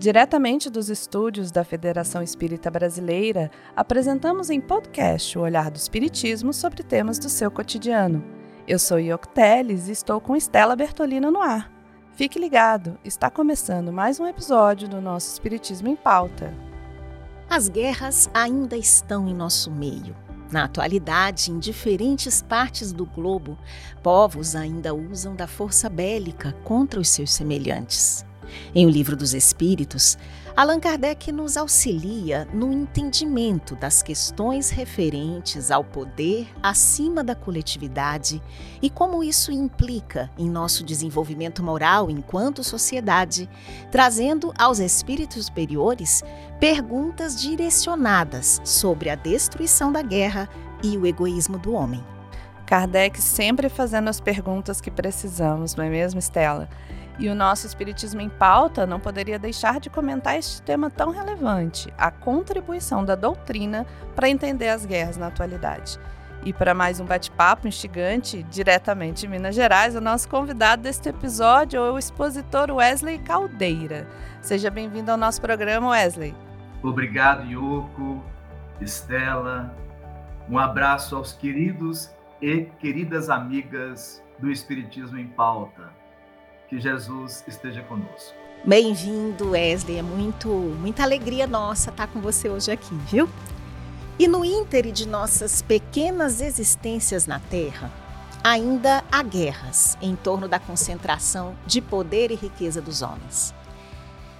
Diretamente dos estúdios da Federação Espírita Brasileira, apresentamos em podcast o olhar do Espiritismo sobre temas do seu cotidiano. Eu sou Ioc Teles e estou com Estela Bertolina no ar. Fique ligado, está começando mais um episódio do nosso Espiritismo em Pauta. As guerras ainda estão em nosso meio. Na atualidade, em diferentes partes do globo, povos ainda usam da força bélica contra os seus semelhantes. Em O Livro dos Espíritos, Allan Kardec nos auxilia no entendimento das questões referentes ao poder acima da coletividade e como isso implica em nosso desenvolvimento moral enquanto sociedade, trazendo aos espíritos superiores perguntas direcionadas sobre a destruição da guerra e o egoísmo do homem. Kardec sempre fazendo as perguntas que precisamos, não é mesmo, Estela? E o nosso Espiritismo em Pauta não poderia deixar de comentar este tema tão relevante, a contribuição da doutrina para entender as guerras na atualidade. E para mais um bate-papo instigante, diretamente de Minas Gerais, o nosso convidado deste episódio é o expositor Wesley Caldeira. Seja bem-vindo ao nosso programa, Wesley. Obrigado, Yoko, Estela. Um abraço aos queridos e queridas amigas do Espiritismo em Pauta. Que Jesus esteja conosco. Bem-vindo, Wesley. É muito, muita alegria nossa estar com você hoje aqui, viu? E no íntere de nossas pequenas existências na Terra, ainda há guerras em torno da concentração de poder e riqueza dos homens.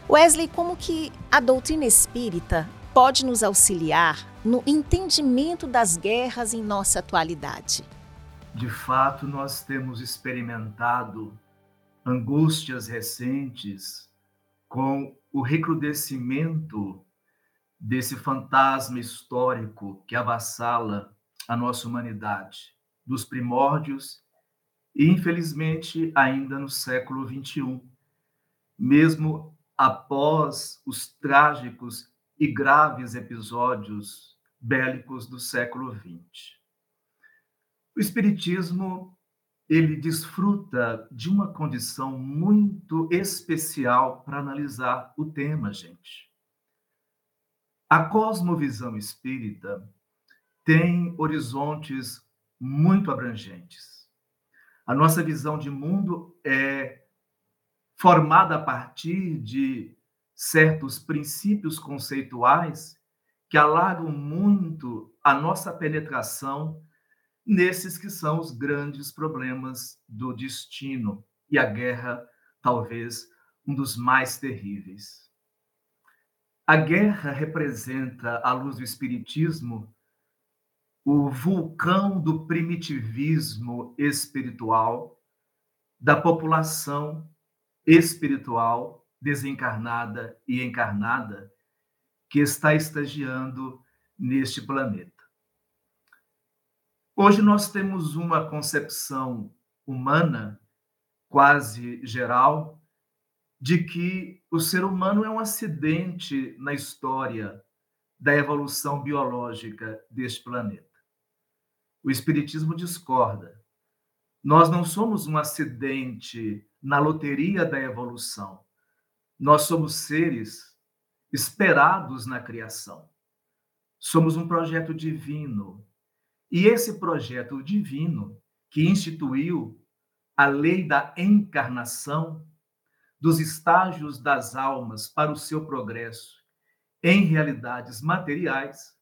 Wesley, como que a doutrina espírita pode nos auxiliar no entendimento das guerras em nossa atualidade? De fato, nós temos experimentado angústias recentes com o recrudescimento desse fantasma histórico que avassala a nossa humanidade, dos primórdios e, infelizmente, ainda no século XXI, mesmo após os trágicos e graves episódios bélicos do século XX. O Espiritismo ele desfruta de uma condição muito especial para analisar o tema, gente. A cosmovisão espírita tem horizontes muito abrangentes. A nossa visão de mundo é formada a partir de certos princípios conceituais que alargam muito a nossa penetração nesses que são os grandes problemas do destino e a guerra, talvez um dos mais terríveis. A guerra representa, à luz do Espiritismo, o vulcão do primitivismo espiritual da população espiritual desencarnada e encarnada que está estagiando neste planeta. Hoje nós temos uma concepção humana quase geral de que o ser humano é um acidente na história da evolução biológica deste planeta. O Espiritismo discorda. Nós não somos um acidente na loteria da evolução. Nós somos seres esperados na criação. Somos um projeto divino e esse projeto divino que instituiu a lei da encarnação dos estágios das almas para o seu progresso em realidades materiais,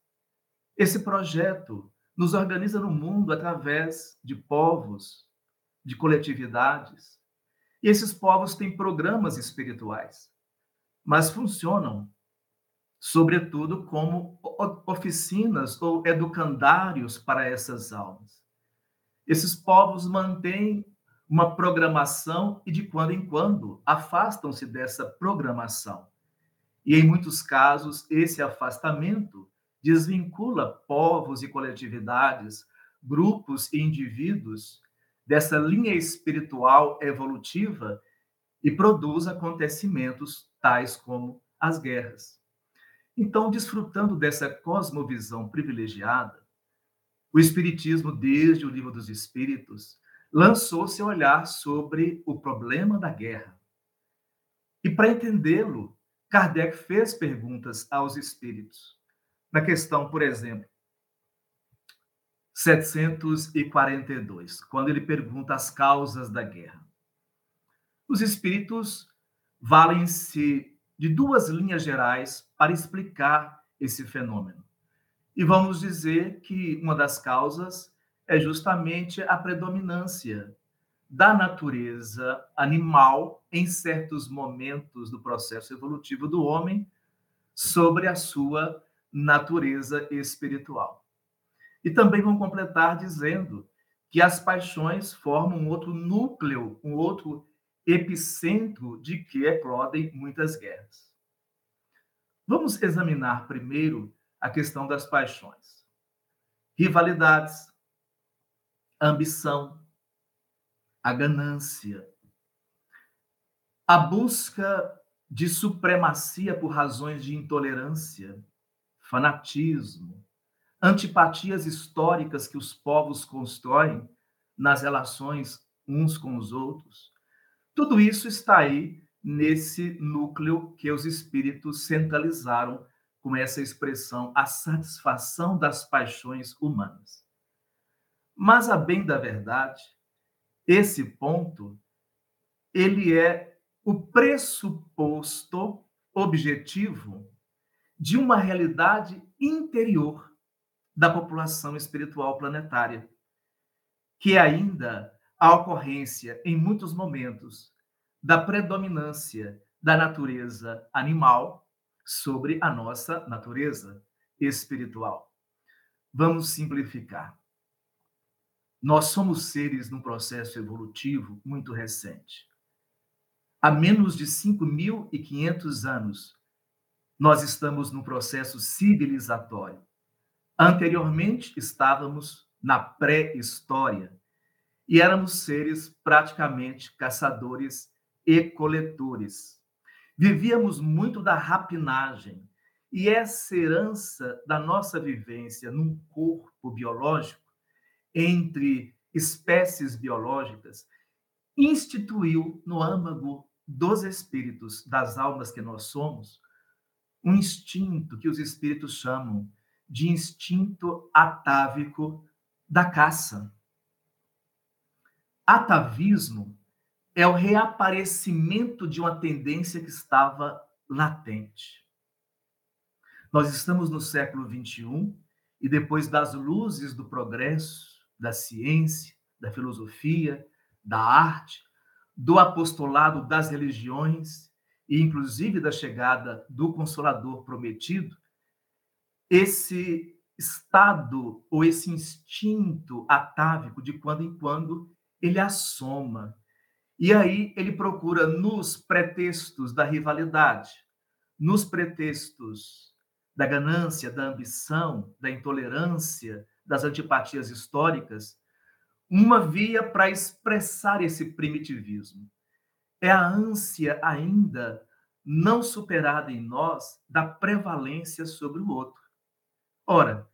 esse projeto nos organiza no mundo através de povos, de coletividades. E esses povos têm programas espirituais, mas funcionam sobretudo como oficinas ou educandários para essas almas. Esses povos mantêm uma programação e, de quando em quando, afastam-se dessa programação. E, em muitos casos, esse afastamento desvincula povos e coletividades, grupos e indivíduos dessa linha espiritual evolutiva e produz acontecimentos tais como as guerras. Então, desfrutando dessa cosmovisão privilegiada, o Espiritismo, desde o Livro dos Espíritos, lançou seu olhar sobre o problema da guerra. E para entendê-lo, Kardec fez perguntas aos espíritos. Na questão, por exemplo, 742, quando ele pergunta as causas da guerra. Os espíritos valem-se de duas linhas gerais para explicar esse fenômeno. E vamos dizer que uma das causas é justamente a predominância da natureza animal em certos momentos do processo evolutivo do homem sobre a sua natureza espiritual. E também vão completar dizendo que as paixões formam um outro núcleo, um outro epicentro de que eclodem muitas guerras. Vamos examinar primeiro a questão das paixões. Rivalidades, ambição, a ganância, a busca de supremacia por razões de intolerância, fanatismo, antipatias históricas que os povos constroem nas relações uns com os outros. Tudo isso está aí nesse núcleo que os espíritos centralizaram com essa expressão, a satisfação das paixões humanas. Mas, a bem da verdade, esse ponto, ele é o pressuposto objetivo de uma realidade interior da população espiritual planetária, que é ainda a ocorrência, em muitos momentos, da predominância da natureza animal sobre a nossa natureza espiritual. Vamos simplificar. Nós somos seres num processo evolutivo muito recente. Há menos de 5.500 anos, nós estamos num processo civilizatório. Anteriormente, estávamos na pré-história e éramos seres praticamente caçadores e coletores. Vivíamos muito da rapinagem e essa herança da nossa vivência num corpo biológico entre espécies biológicas instituiu no âmago dos espíritos, das almas que nós somos, um instinto que os espíritos chamam de instinto atávico da caça. Atavismo é o reaparecimento de uma tendência que estava latente. Nós estamos no século XXI e depois das luzes do progresso, da ciência, da filosofia, da arte, do apostolado das religiões e inclusive da chegada do consolador prometido, esse estado ou esse instinto atávico de quando em quando ele assoma. E aí ele procura nos pretextos da rivalidade, nos pretextos da ganância, da ambição, da intolerância, das antipatias históricas, uma via para expressar esse primitivismo. É a ânsia ainda não superada em nós da prevalência sobre o outro. Ora,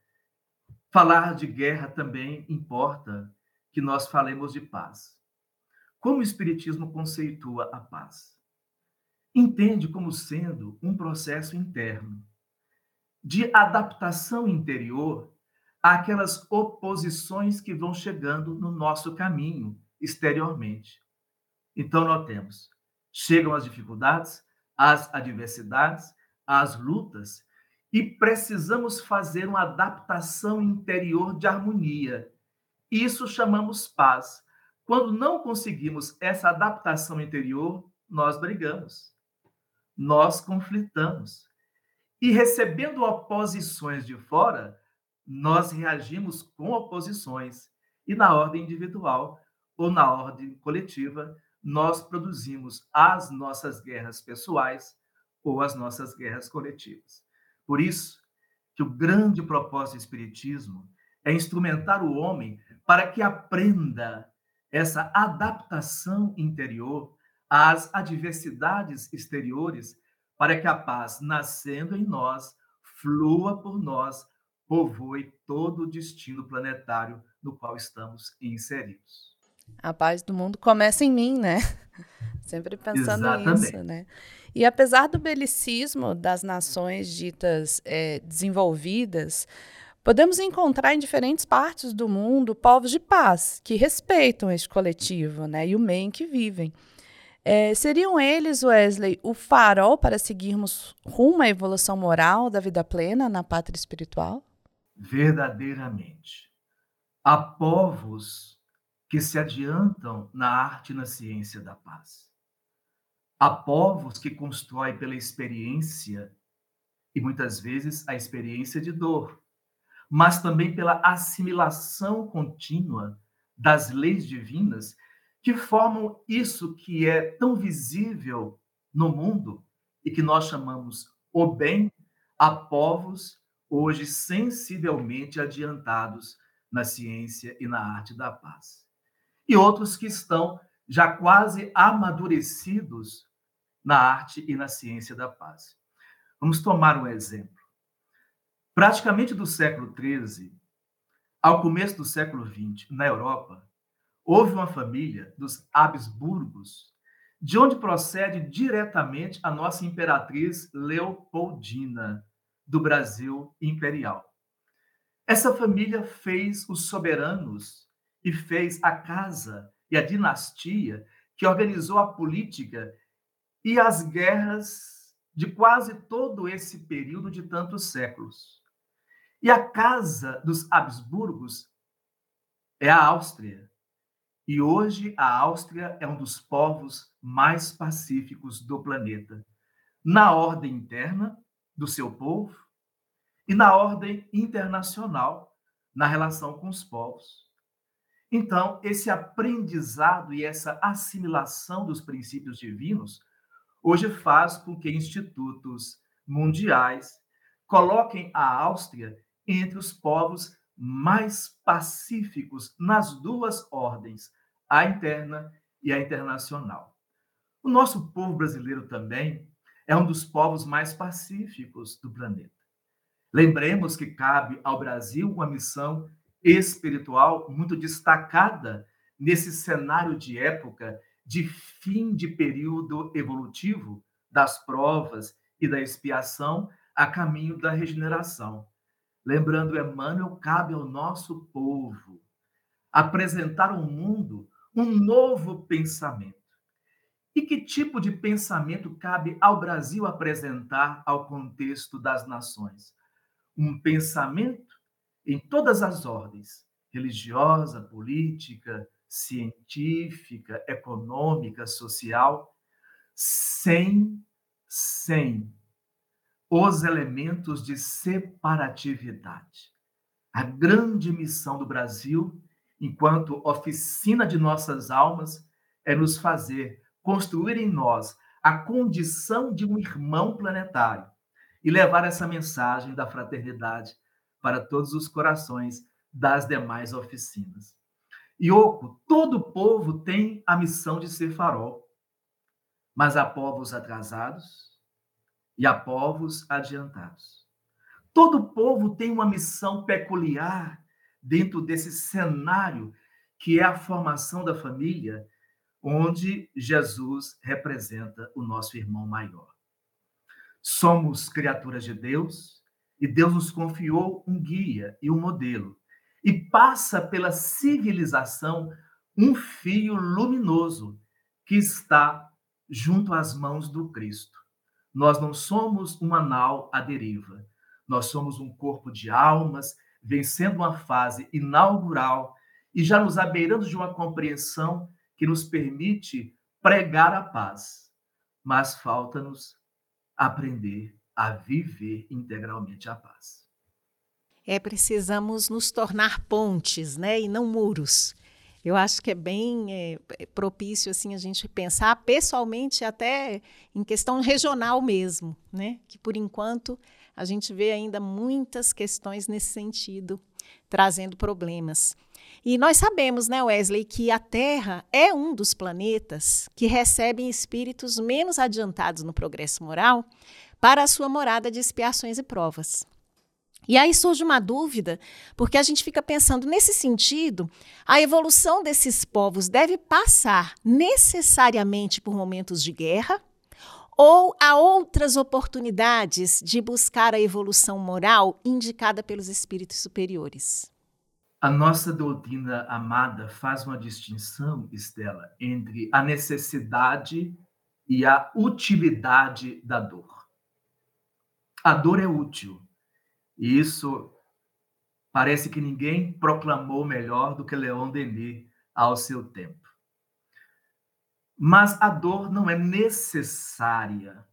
falar de guerra também importa que nós falemos de paz. Como o Espiritismo conceitua a paz? Entende como sendo um processo interno de adaptação interior àquelas oposições que vão chegando no nosso caminho exteriormente. Então, notemos: chegam as dificuldades, as adversidades, as lutas, e precisamos fazer uma adaptação interior de harmonia. Isso chamamos paz. Quando não conseguimos essa adaptação interior, nós brigamos, nós conflitamos. E recebendo oposições de fora, nós reagimos com oposições. E na ordem individual ou na ordem coletiva, nós produzimos as nossas guerras pessoais ou as nossas guerras coletivas. Por isso que o grande propósito do Espiritismo é instrumentar o homem para que aprenda essa adaptação interior às adversidades exteriores, para que a paz, nascendo em nós, flua por nós, povoe todo o destino planetário no qual estamos inseridos. A paz do mundo começa em mim, né? Sempre pensando Exatamente. nisso, né? E apesar do belicismo das nações ditas é, desenvolvidas, podemos encontrar em diferentes partes do mundo povos de paz que respeitam este coletivo né, e o meio em que vivem. É, seriam eles, Wesley, o farol para seguirmos rumo à evolução moral da vida plena na pátria espiritual? Verdadeiramente. Há povos que se adiantam na arte e na ciência da paz. Há povos que constroem pela experiência, e muitas vezes a experiência de dor, mas também pela assimilação contínua das leis divinas que formam isso que é tão visível no mundo e que nós chamamos o bem a povos hoje sensivelmente adiantados na ciência e na arte da paz. E outros que estão já quase amadurecidos na arte e na ciência da paz. Vamos tomar um exemplo. Praticamente do século XIII ao começo do século XX, na Europa, houve uma família dos Habsburgos, de onde procede diretamente a nossa imperatriz Leopoldina, do Brasil imperial. Essa família fez os soberanos e fez a casa e a dinastia que organizou a política e as guerras de quase todo esse período de tantos séculos. E a casa dos Habsburgos é a Áustria. E hoje a Áustria é um dos povos mais pacíficos do planeta, na ordem interna do seu povo e na ordem internacional, na relação com os povos. Então, esse aprendizado e essa assimilação dos princípios divinos hoje faz com que institutos mundiais coloquem a Áustria entre os povos mais pacíficos nas duas ordens, a interna e a internacional. O nosso povo brasileiro também é um dos povos mais pacíficos do planeta. Lembremos que cabe ao Brasil uma missão espiritual muito destacada nesse cenário de época de fim de período evolutivo das provas e da expiação a caminho da regeneração. Lembrando Emmanuel, cabe ao nosso povo apresentar ao mundo um novo pensamento. E que tipo de pensamento cabe ao Brasil apresentar ao contexto das nações? Um pensamento em todas as ordens, religiosa, política, científica, econômica, social, sem, sem os elementos de separatividade. A grande missão do Brasil, enquanto oficina de nossas almas, é nos fazer construir em nós a condição de um irmão planetário e levar essa mensagem da fraternidade para todos os corações das demais oficinas. Ioco, todo povo tem a missão de ser farol, mas há povos atrasados e há povos adiantados. Todo povo tem uma missão peculiar dentro desse cenário que é a formação da família, onde Jesus representa o nosso irmão maior. Somos criaturas de Deus, e Deus nos confiou um guia e um modelo. E passa pela civilização um fio luminoso que está junto às mãos do Cristo. Nós não somos uma nau à deriva. Nós somos um corpo de almas vencendo uma fase inaugural e já nos abeirando de uma compreensão que nos permite pregar a paz. Mas falta-nos aprender a viver integralmente a paz. É, precisamos nos tornar pontes, né, e não muros. Eu acho que é bem é, propício assim a gente pensar pessoalmente até em questão regional mesmo, né? Que por enquanto a gente vê ainda muitas questões nesse sentido trazendo problemas. E nós sabemos, né, Wesley, que a Terra é um dos planetas que recebem espíritos menos adiantados no progresso moral, para a sua morada de expiações e provas. E aí surge uma dúvida, porque a gente fica pensando nesse sentido, a evolução desses povos deve passar necessariamente por momentos de guerra ou há outras oportunidades de buscar a evolução moral indicada pelos espíritos superiores? A nossa doutrina amada faz uma distinção, Estela, entre a necessidade e a utilidade da dor. A dor é útil, e isso parece que ninguém proclamou melhor do que Leon Denis ao seu tempo. Mas a dor não é necessária.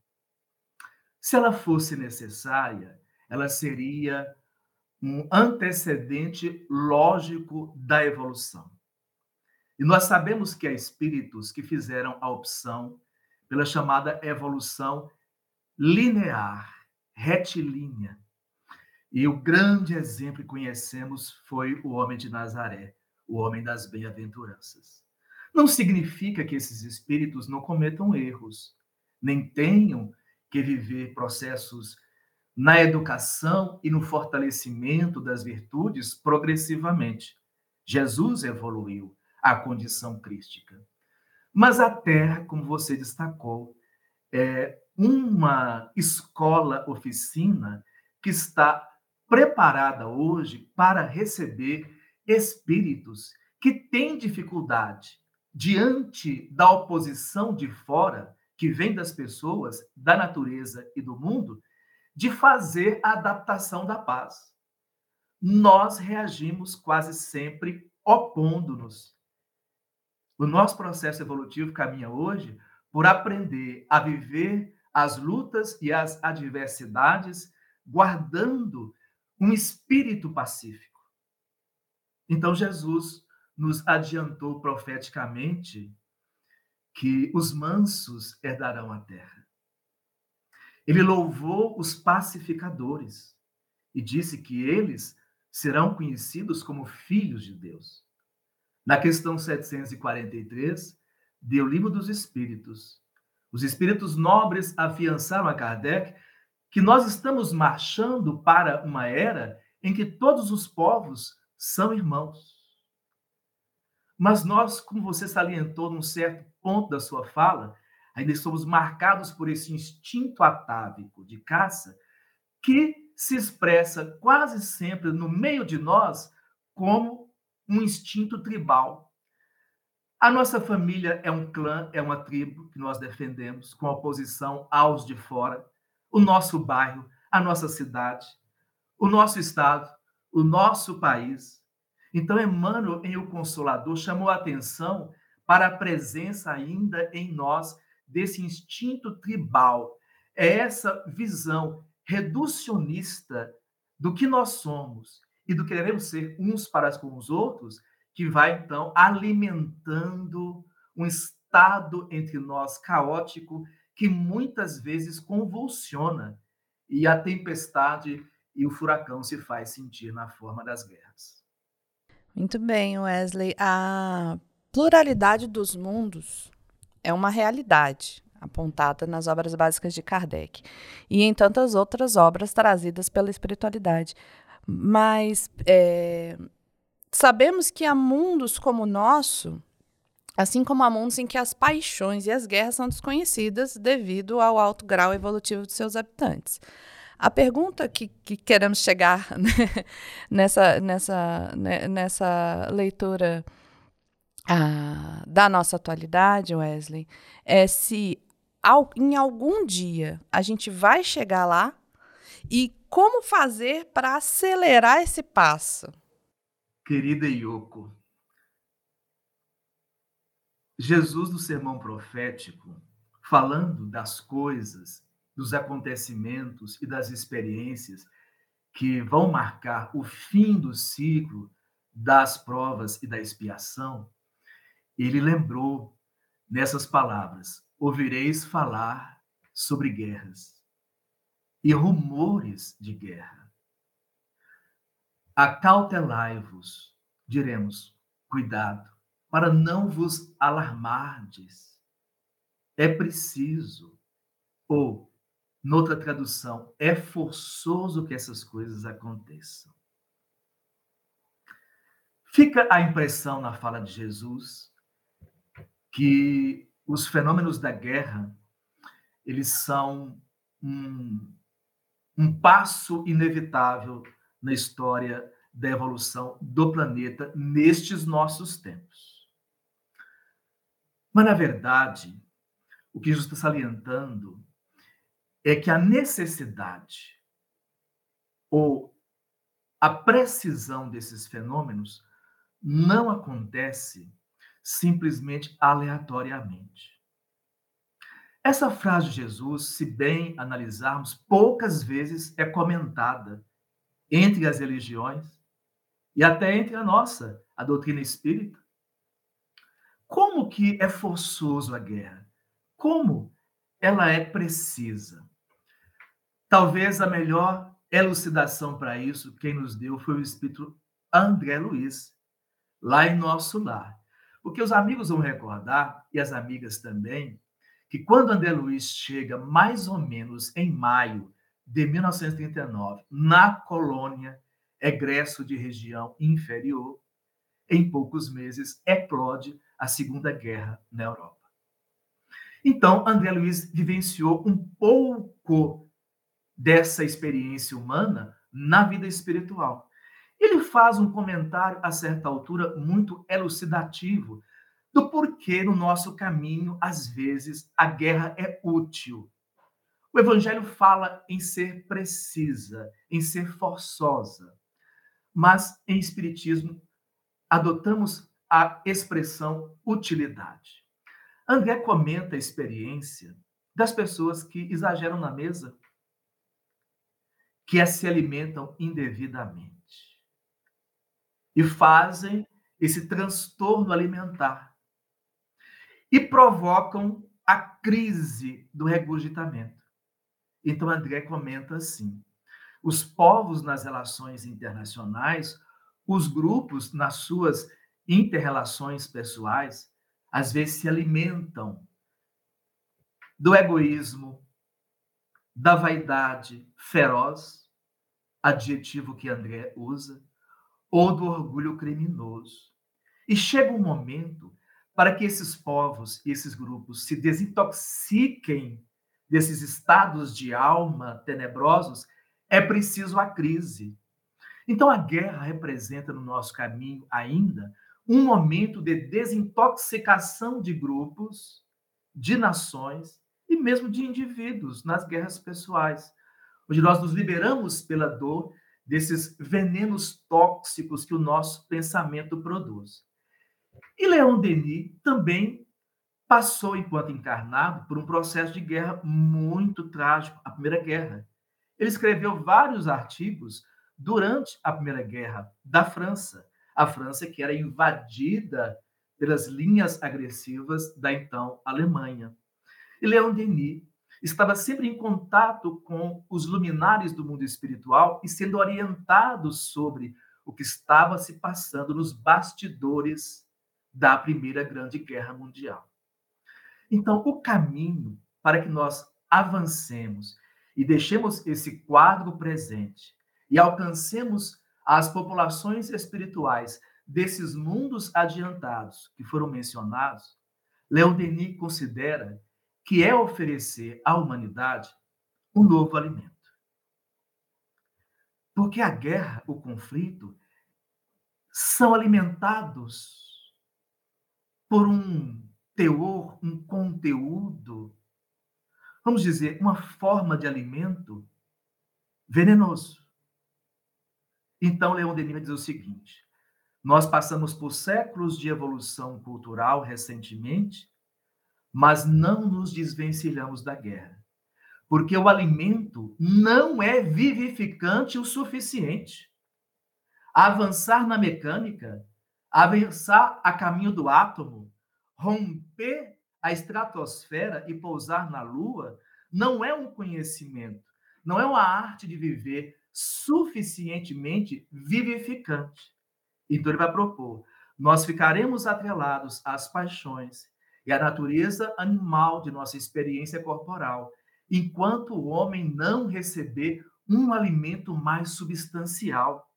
Se ela fosse necessária, ela seria um antecedente lógico da evolução. E nós sabemos que há espíritos que fizeram a opção pela chamada evolução linear, retilínea, e o grande exemplo que conhecemos foi o homem de Nazaré, o homem das bem-aventuranças. Não significa que esses espíritos não cometam erros, nem tenham que viver processos na educação e no fortalecimento das virtudes progressivamente. Jesus evoluiu à condição crística. Mas a Terra, como você destacou, é uma escola oficina que está preparada hoje para receber espíritos que têm dificuldade diante da oposição de fora, que vem das pessoas, da natureza e do mundo, de fazer a adaptação da paz. Nós reagimos quase sempre opondo-nos. O nosso processo evolutivo caminha hoje por aprender a viver as lutas e as adversidades, guardando um espírito pacífico. Então, Jesus nos adiantou profeticamente que os mansos herdarão a terra. Ele louvou os pacificadores e disse que eles serão conhecidos como filhos de Deus. Na questão 743, deu livro dos Espíritos. Os espíritos nobres afiançaram a Kardec que nós estamos marchando para uma era em que todos os povos são irmãos. Mas nós, como você salientou num certo ponto da sua fala, ainda somos marcados por esse instinto atávico de caça que se expressa quase sempre no meio de nós como um instinto tribal. A nossa família é um clã, é uma tribo que nós defendemos com oposição aos de fora o nosso bairro, a nossa cidade, o nosso estado, o nosso país. Então, Emmanuel, em O Consolador, chamou a atenção para a presença ainda em nós desse instinto tribal. É essa visão reducionista do que nós somos e do que devemos ser uns para com os outros, que vai, então, alimentando um estado entre nós caótico que muitas vezes convulsiona e a tempestade e o furacão se faz sentir na forma das guerras. Muito bem, Wesley. A pluralidade dos mundos é uma realidade apontada nas obras básicas de Kardec e em tantas outras obras trazidas pela espiritualidade. Mas é, sabemos que há mundos como o nosso assim como há mundos em que as paixões e as guerras são desconhecidas devido ao alto grau evolutivo de seus habitantes. A pergunta que, que queremos chegar né, nessa, nessa, né, nessa leitura ah, da nossa atualidade, Wesley, é se ao, em algum dia a gente vai chegar lá e como fazer para acelerar esse passo. Querida Yoko, Jesus, no sermão profético, falando das coisas, dos acontecimentos e das experiências que vão marcar o fim do ciclo das provas e da expiação, ele lembrou nessas palavras: ouvireis falar sobre guerras e rumores de guerra. Acautelai-vos, diremos, cuidado para não vos alarmardes. É preciso, ou Noutra tradução, é forçoso que essas coisas aconteçam. Fica a impressão na fala de Jesus que os fenômenos da guerra eles são um, um passo inevitável na história da evolução do planeta nestes nossos tempos. Mas, na verdade, o que Jesus está salientando é que a necessidade ou a precisão desses fenômenos não acontece simplesmente aleatoriamente. Essa frase de Jesus, se bem analisarmos, poucas vezes é comentada entre as religiões e até entre a nossa, a doutrina espírita. Como que é forçoso a guerra? Como ela é precisa? Talvez a melhor elucidação para isso, quem nos deu foi o espírito André Luiz, lá em nosso lar. Porque os amigos vão recordar, e as amigas também, que quando André Luiz chega mais ou menos em maio de 1939, na colônia, egresso de região inferior, em poucos meses eclode a Segunda Guerra na Europa. Então, André Luiz vivenciou um pouco dessa experiência humana na vida espiritual. Ele faz um comentário, a certa altura, muito elucidativo do porquê no nosso caminho, às vezes, a guerra é útil. O Evangelho fala em ser precisa, em ser forçosa. Mas, em Espiritismo, adotamos a expressão utilidade. André comenta a experiência das pessoas que exageram na mesa, que se alimentam indevidamente e fazem esse transtorno alimentar e provocam a crise do regurgitamento. Então, André comenta assim: os povos nas relações internacionais, os grupos nas suas interrelações pessoais, às vezes se alimentam do egoísmo, da vaidade feroz, adjetivo que André usa, ou do orgulho criminoso. E chega um momento para que esses povos e esses grupos se desintoxiquem desses estados de alma tenebrosos, é preciso a crise. Então a guerra representa no nosso caminho ainda um momento de desintoxicação de grupos, de nações e mesmo de indivíduos nas guerras pessoais, onde nós nos liberamos pela dor desses venenos tóxicos que o nosso pensamento produz. E Leon Denis também passou, enquanto encarnado, por um processo de guerra muito trágico, a Primeira Guerra. Ele escreveu vários artigos durante a Primeira Guerra da França, a França que era invadida pelas linhas agressivas da então Alemanha. E Leon Denis estava sempre em contato com os luminares do mundo espiritual e sendo orientado sobre o que estava se passando nos bastidores da Primeira Grande Guerra Mundial. Então, o caminho para que nós avancemos e deixemos esse quadro presente e alcancemos as populações espirituais desses mundos adiantados que foram mencionados, Leon Denis considera que é oferecer à humanidade um novo alimento. Porque a guerra, o conflito, são alimentados por um teor, um conteúdo, vamos dizer, uma forma de alimento venenoso. Então, Leon Denis dizer o seguinte: nós passamos por séculos de evolução cultural recentemente mas não nos desvencilhamos da guerra. Porque o alimento não é vivificante o suficiente. Avançar na mecânica, avançar a caminho do átomo, romper a estratosfera e pousar na lua, não é um conhecimento, não é uma arte de viver suficientemente vivificante. Então ele vai propor: nós ficaremos atrelados às paixões e a natureza animal de nossa experiência corporal. enquanto o homem não receber um alimento mais substancial,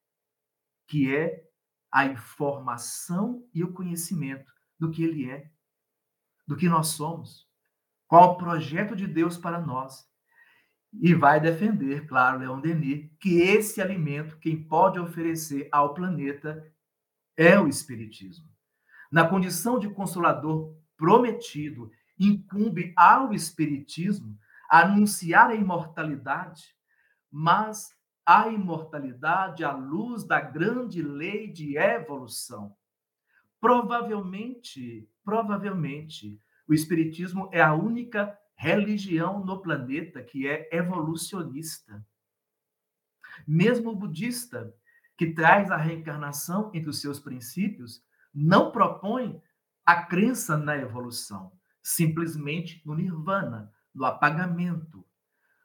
que é a informação e o conhecimento do que ele é, do que nós somos, qual o projeto de Deus para nós. E vai defender, claro, Leon Denis, que esse alimento, quem pode oferecer ao planeta, é o Espiritismo. Na condição de consolador prometido, incumbe ao Espiritismo anunciar a imortalidade, mas a imortalidade à luz da grande lei de evolução. Provavelmente, provavelmente, o Espiritismo é a única religião no planeta que é evolucionista. Mesmo o budista, que traz a reencarnação entre os seus princípios, não propõe a crença na evolução, simplesmente no nirvana, no apagamento.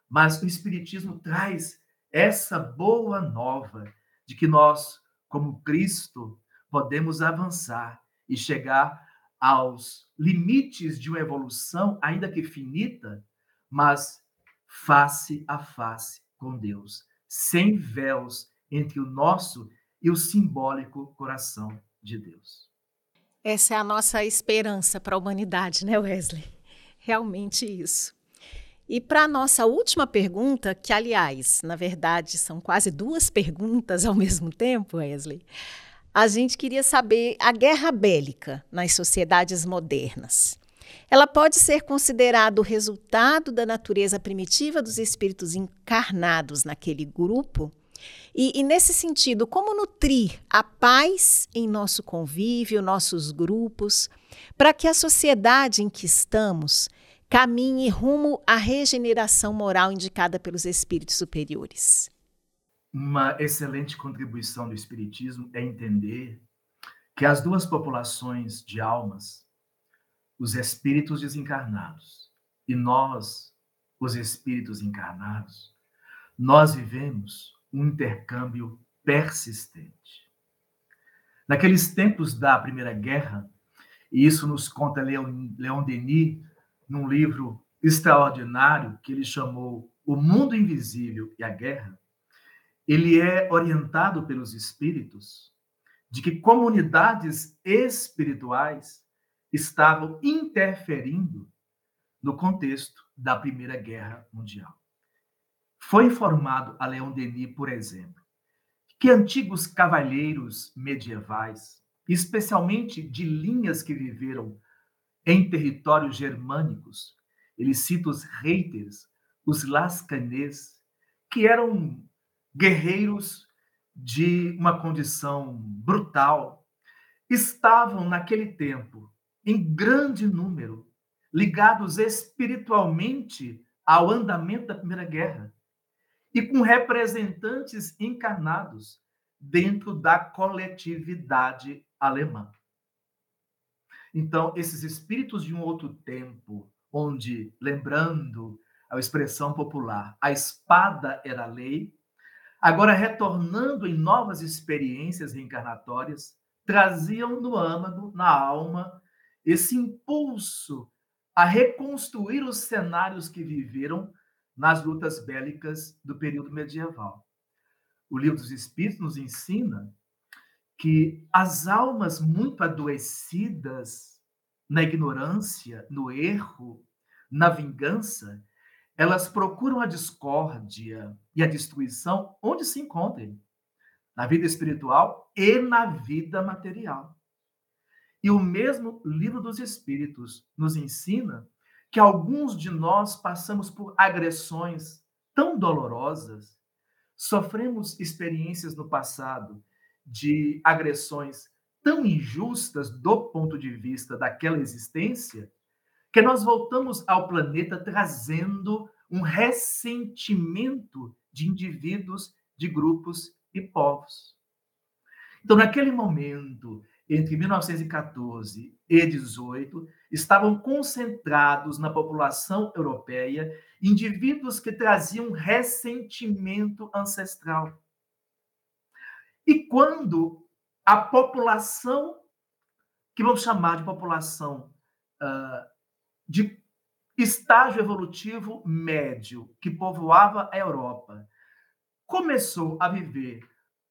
Mas o Espiritismo traz essa boa nova de que nós, como Cristo, podemos avançar e chegar aos limites de uma evolução, ainda que finita, mas face a face com Deus, sem véus entre o nosso e o simbólico coração de Deus. Essa é a nossa esperança para a humanidade, né, Wesley? Realmente isso. E para a nossa última pergunta, que aliás, na verdade, são quase duas perguntas ao mesmo tempo, Wesley. A gente queria saber a guerra bélica nas sociedades modernas. Ela pode ser considerada o resultado da natureza primitiva dos espíritos encarnados naquele grupo? E, e, nesse sentido, como nutrir a paz em nosso convívio, nossos grupos, para que a sociedade em que estamos caminhe rumo à regeneração moral indicada pelos espíritos superiores? Uma excelente contribuição do Espiritismo é entender que as duas populações de almas, os espíritos desencarnados e nós, os espíritos encarnados, nós vivemos um intercâmbio persistente. Naqueles tempos da Primeira Guerra, e isso nos conta Leon, Denis num livro extraordinário que ele chamou O Mundo Invisível e a Guerra, ele é orientado pelos espíritos de que comunidades espirituais estavam interferindo no contexto da Primeira Guerra Mundial. Foi informado a Leon Denis, por exemplo, que antigos cavalheiros medievais, especialmente de linhas que viveram em territórios germânicos, ele cita os reiters, os lascanês, que eram guerreiros de uma condição brutal, estavam naquele tempo em grande número ligados espiritualmente ao andamento da Primeira Guerra e com representantes encarnados dentro da coletividade alemã. Então, esses espíritos de um outro tempo, onde, lembrando a expressão popular, a espada era a lei, agora retornando em novas experiências reencarnatórias, traziam no âmago, na alma, esse impulso a reconstruir os cenários que viveram nas lutas bélicas do período medieval. O livro dos Espíritos nos ensina que as almas muito adoecidas na ignorância, no erro, na vingança, elas procuram a discórdia e a destruição onde se encontrem, na vida espiritual e na vida material. E o mesmo livro dos Espíritos nos ensina que alguns de nós passamos por agressões tão dolorosas, sofremos experiências no passado de agressões tão injustas do ponto de vista daquela existência, que nós voltamos ao planeta trazendo um ressentimento de indivíduos, de grupos e povos. Então, naquele momento, entre 1914 e 18, estavam concentrados na população europeia indivíduos que traziam ressentimento ancestral. E quando a população, que vamos chamar de população uh, de estágio evolutivo médio que povoava a Europa, começou a viver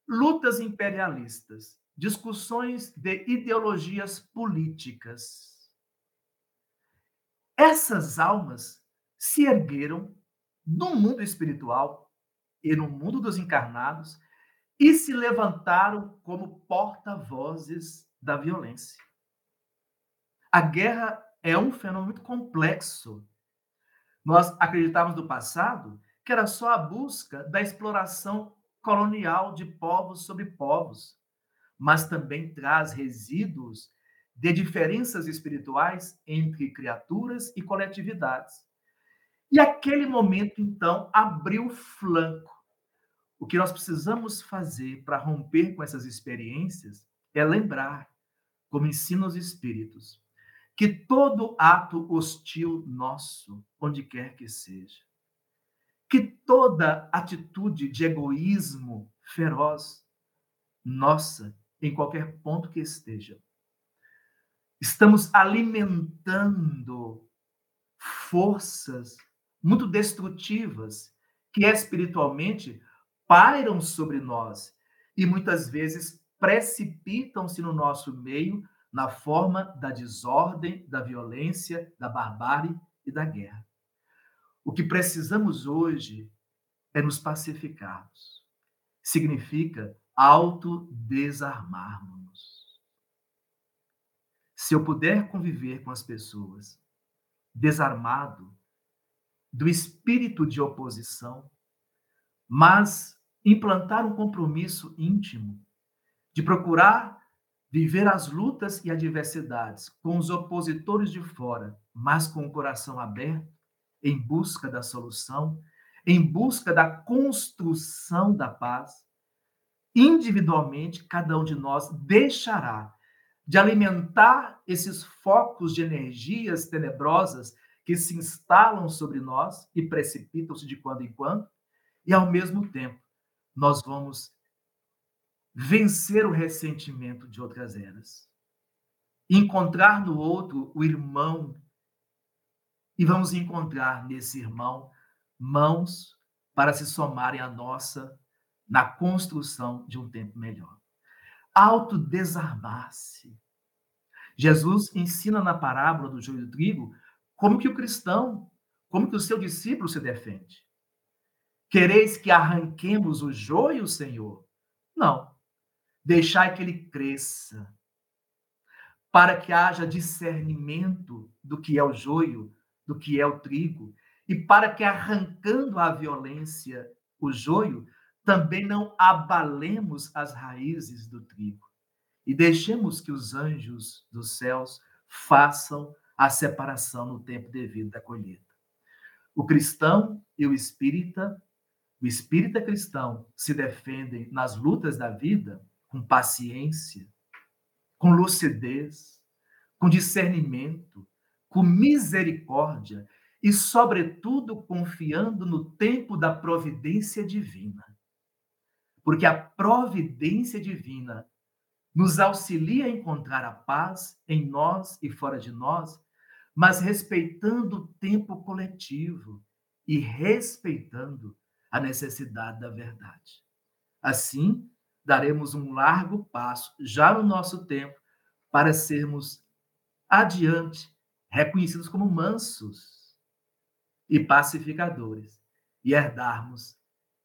lutas imperialistas, discussões de ideologias políticas. Essas almas se ergueram no mundo espiritual e no mundo dos encarnados e se levantaram como porta-vozes da violência. A guerra é um fenômeno muito complexo. Nós acreditávamos no passado que era só a busca da exploração colonial de povos sobre povos, mas também traz resíduos de diferenças espirituais entre criaturas e coletividades. E aquele momento, então, abriu flanco. O que nós precisamos fazer para romper com essas experiências é lembrar, como ensina os espíritos, que todo ato hostil nosso, onde quer que seja, que toda atitude de egoísmo feroz nossa, em qualquer ponto que esteja, estamos alimentando forças muito destrutivas que espiritualmente pairam sobre nós e muitas vezes precipitam-se no nosso meio na forma da desordem, da violência, da barbárie e da guerra. O que precisamos hoje é nos pacificarmos. Significa autodesarmarmos. Se eu puder conviver com as pessoas desarmado do espírito de oposição, mas implantar um compromisso íntimo de procurar Viver as lutas e adversidades com os opositores de fora, mas com o coração aberto, em busca da solução, em busca da construção da paz, individualmente, cada um de nós deixará de alimentar esses focos de energias tenebrosas que se instalam sobre nós e precipitam-se de quando em quando, e ao mesmo tempo nós vamos vencer o ressentimento de outras eras, encontrar no outro o irmão, e vamos encontrar nesse irmão mãos para se somarem à nossa na construção de um tempo melhor. Autodesarmar-se. Jesus ensina na parábola do joio do trigo como que o cristão, como que o seu discípulo se defende. Quereis que arranquemos o joio, Senhor? Não. Deixai que ele cresça, para que haja discernimento do que é o joio, do que é o trigo, e para que, arrancando a violência, o joio, também não abalemos as raízes do trigo. E deixemos que os anjos dos céus façam a separação no tempo devido da colheita. O cristão e o espírita, o espírita cristão se defendem nas lutas da vida com paciência, com lucidez, com discernimento, com misericórdia e, sobretudo, confiando no tempo da providência divina. Porque a providência divina nos auxilia a encontrar a paz em nós e fora de nós, mas respeitando o tempo coletivo e respeitando a necessidade da verdade. Assim, daremos um largo passo, já no nosso tempo, para sermos adiante reconhecidos como mansos e pacificadores e herdarmos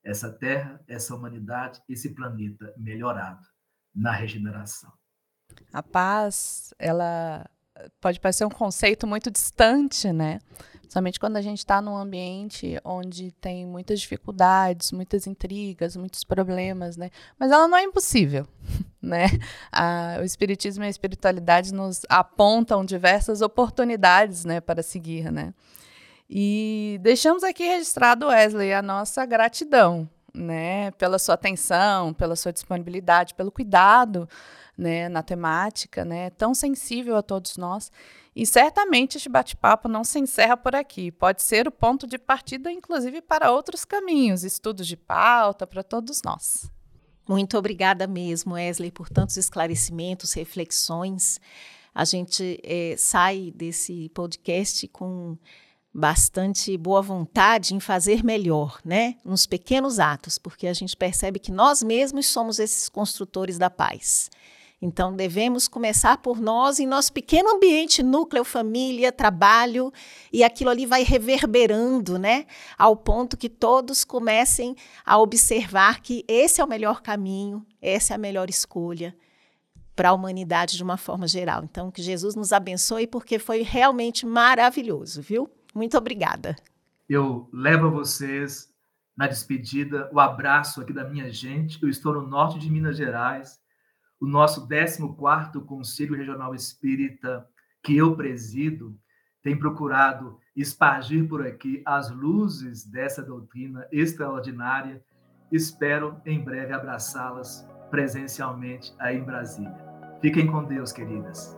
essa terra, essa humanidade, esse planeta melhorado na regeneração. A paz, ela pode parecer um conceito muito distante, né? Somente quando a gente está num ambiente onde tem muitas dificuldades, muitas intrigas, muitos problemas, né? Mas ela não é impossível, né? A, o Espiritismo e a espiritualidade nos apontam diversas oportunidades, né, para seguir, né? E deixamos aqui registrado, Wesley, a nossa gratidão, né, pela sua atenção, pela sua disponibilidade, pelo cuidado, né, na temática, né, tão sensível a todos nós. E certamente este bate-papo não se encerra por aqui. Pode ser o ponto de partida, inclusive, para outros caminhos, estudos de pauta para todos nós. Muito obrigada mesmo, Wesley, por tantos esclarecimentos, reflexões. A gente é, sai desse podcast com bastante boa vontade em fazer melhor, né? Nos pequenos atos, porque a gente percebe que nós mesmos somos esses construtores da paz. Então, devemos começar por nós, em nosso pequeno ambiente, núcleo, família, trabalho, e aquilo ali vai reverberando, né? Ao ponto que todos comecem a observar que esse é o melhor caminho, essa é a melhor escolha para a humanidade de uma forma geral. Então, que Jesus nos abençoe, porque foi realmente maravilhoso, viu? Muito obrigada. Eu levo a vocês na despedida o abraço aqui da minha gente. Eu estou no norte de Minas Gerais o nosso 14º Conselho Regional Espírita, que eu presido, tem procurado espargir por aqui as luzes dessa doutrina extraordinária. Espero em breve abraçá-las presencialmente aí em Brasília. Fiquem com Deus, queridas.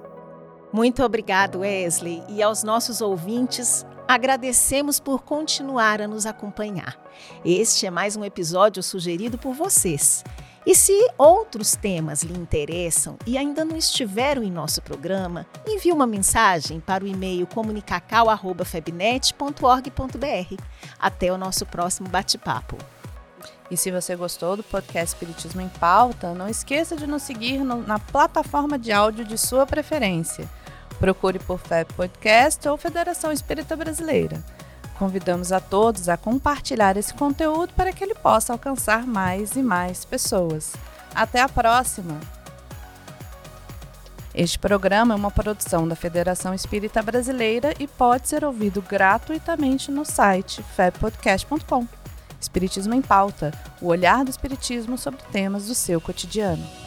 Muito obrigado, Wesley, e aos nossos ouvintes, agradecemos por continuar a nos acompanhar. Este é mais um episódio sugerido por vocês. E se outros temas lhe interessam e ainda não estiveram em nosso programa, envie uma mensagem para o e-mail comunicacau.febnet.org.br. Até o nosso próximo bate-papo. E se você gostou do podcast Espiritismo em Pauta, não esqueça de nos seguir no, na plataforma de áudio de sua preferência. Procure por FEB Podcast ou Federação Espírita Brasileira. Convidamos a todos a compartilhar esse conteúdo para que ele possa alcançar mais e mais pessoas. Até a próxima! Este programa é uma produção da Federação Espírita Brasileira e pode ser ouvido gratuitamente no site febpodcast.com. Espiritismo em Pauta o olhar do Espiritismo sobre temas do seu cotidiano.